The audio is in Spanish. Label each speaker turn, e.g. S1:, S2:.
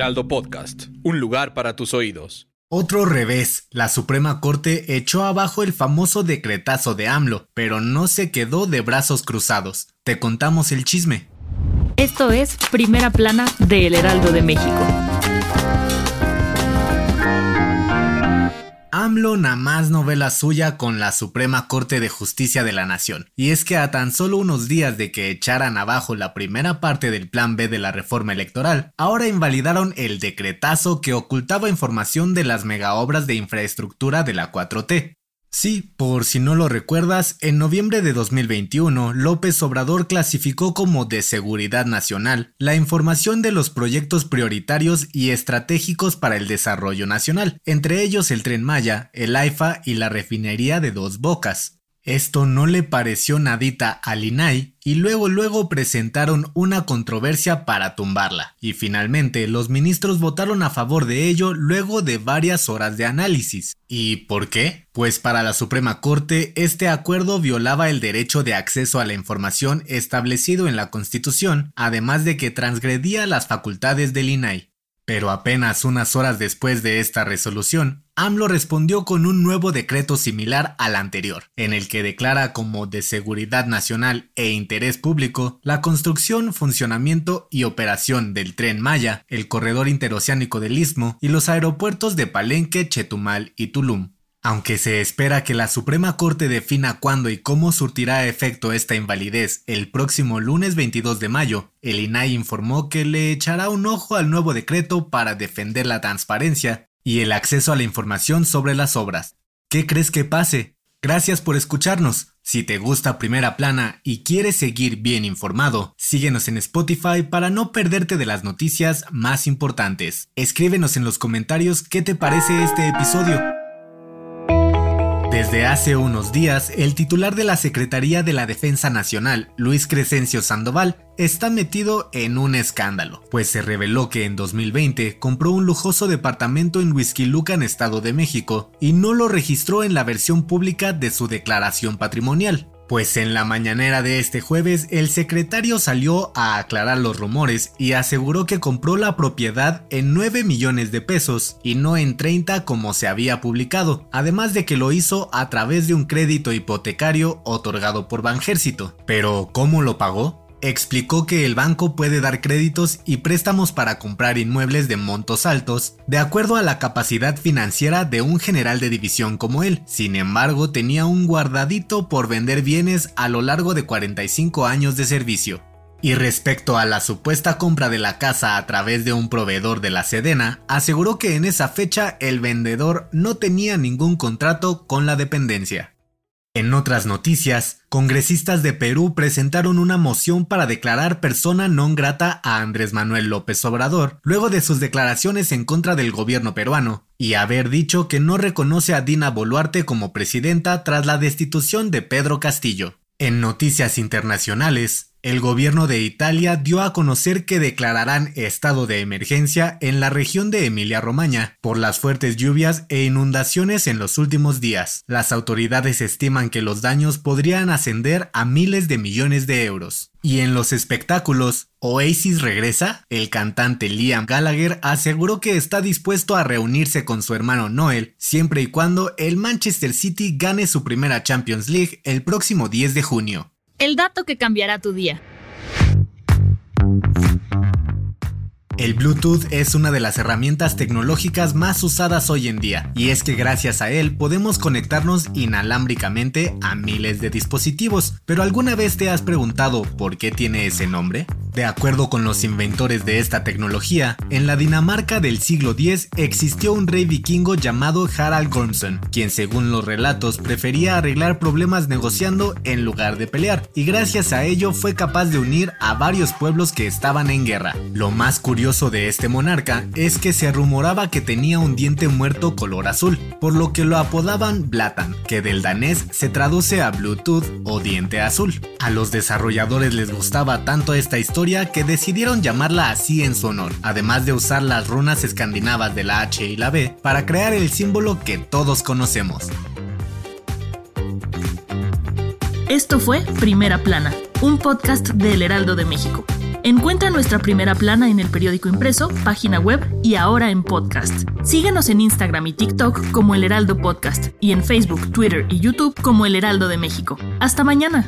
S1: Heraldo Podcast, un lugar para tus oídos.
S2: Otro revés, la Suprema Corte echó abajo el famoso decretazo de AMLO, pero no se quedó de brazos cruzados. Te contamos el chisme.
S3: Esto es Primera Plana de El Heraldo de México.
S2: AMLO nada más no ve la suya con la Suprema Corte de Justicia de la Nación. Y es que a tan solo unos días de que echaran abajo la primera parte del Plan B de la reforma electoral, ahora invalidaron el decretazo que ocultaba información de las megaobras de infraestructura de la 4T. Sí, por si no lo recuerdas, en noviembre de 2021, López Obrador clasificó como de seguridad nacional la información de los proyectos prioritarios y estratégicos para el desarrollo nacional, entre ellos el tren Maya, el AIFA y la refinería de Dos Bocas. Esto no le pareció nadita al INAI y luego luego presentaron una controversia para tumbarla. Y finalmente los ministros votaron a favor de ello luego de varias horas de análisis. ¿Y por qué? Pues para la Suprema Corte este acuerdo violaba el derecho de acceso a la información establecido en la Constitución, además de que transgredía las facultades del INAI. Pero apenas unas horas después de esta resolución, AMLO respondió con un nuevo decreto similar al anterior, en el que declara como de seguridad nacional e interés público la construcción, funcionamiento y operación del tren Maya, el corredor interoceánico del Istmo y los aeropuertos de Palenque, Chetumal y Tulum. Aunque se espera que la Suprema Corte defina cuándo y cómo surtirá efecto esta invalidez el próximo lunes 22 de mayo, el INAI informó que le echará un ojo al nuevo decreto para defender la transparencia y el acceso a la información sobre las obras. ¿Qué crees que pase? Gracias por escucharnos. Si te gusta Primera Plana y quieres seguir bien informado, síguenos en Spotify para no perderte de las noticias más importantes. Escríbenos en los comentarios qué te parece este episodio. Desde hace unos días, el titular de la Secretaría de la Defensa Nacional, Luis Crescencio Sandoval, está metido en un escándalo, pues se reveló que en 2020 compró un lujoso departamento en en Estado de México, y no lo registró en la versión pública de su declaración patrimonial. Pues en la mañanera de este jueves el secretario salió a aclarar los rumores y aseguró que compró la propiedad en 9 millones de pesos y no en 30 como se había publicado, además de que lo hizo a través de un crédito hipotecario otorgado por Banjército. Pero ¿cómo lo pagó? Explicó que el banco puede dar créditos y préstamos para comprar inmuebles de montos altos, de acuerdo a la capacidad financiera de un general de división como él. Sin embargo, tenía un guardadito por vender bienes a lo largo de 45 años de servicio. Y respecto a la supuesta compra de la casa a través de un proveedor de la Sedena, aseguró que en esa fecha el vendedor no tenía ningún contrato con la dependencia. En otras noticias, congresistas de Perú presentaron una moción para declarar persona non grata a Andrés Manuel López Obrador, luego de sus declaraciones en contra del gobierno peruano, y haber dicho que no reconoce a Dina Boluarte como presidenta tras la destitución de Pedro Castillo. En noticias internacionales, el gobierno de Italia dio a conocer que declararán estado de emergencia en la región de Emilia-Romagna por las fuertes lluvias e inundaciones en los últimos días. Las autoridades estiman que los daños podrían ascender a miles de millones de euros. Y en los espectáculos, Oasis regresa. El cantante Liam Gallagher aseguró que está dispuesto a reunirse con su hermano Noel siempre y cuando el Manchester City gane su primera Champions League el próximo 10 de junio
S3: el dato que cambiará tu día.
S2: El Bluetooth es una de las herramientas tecnológicas más usadas hoy en día, y es que gracias a él podemos conectarnos inalámbricamente a miles de dispositivos. Pero ¿alguna vez te has preguntado por qué tiene ese nombre? De acuerdo con los inventores de esta tecnología, en la Dinamarca del siglo X existió un rey vikingo llamado Harald Gormson, quien según los relatos prefería arreglar problemas negociando en lugar de pelear, y gracias a ello fue capaz de unir a varios pueblos que estaban en guerra. Lo más curioso de este monarca es que se rumoraba que tenía un diente muerto color azul, por lo que lo apodaban Blatan, que del danés se traduce a Bluetooth o diente azul. A los desarrolladores les gustaba tanto esta que decidieron llamarla así en su honor, además de usar las runas escandinavas de la H y la B para crear el símbolo que todos conocemos.
S3: Esto fue Primera Plana, un podcast del Heraldo de México. Encuentra nuestra primera plana en el periódico impreso, página web y ahora en podcast. Síguenos en Instagram y TikTok como El Heraldo Podcast y en Facebook, Twitter y YouTube como El Heraldo de México. Hasta mañana.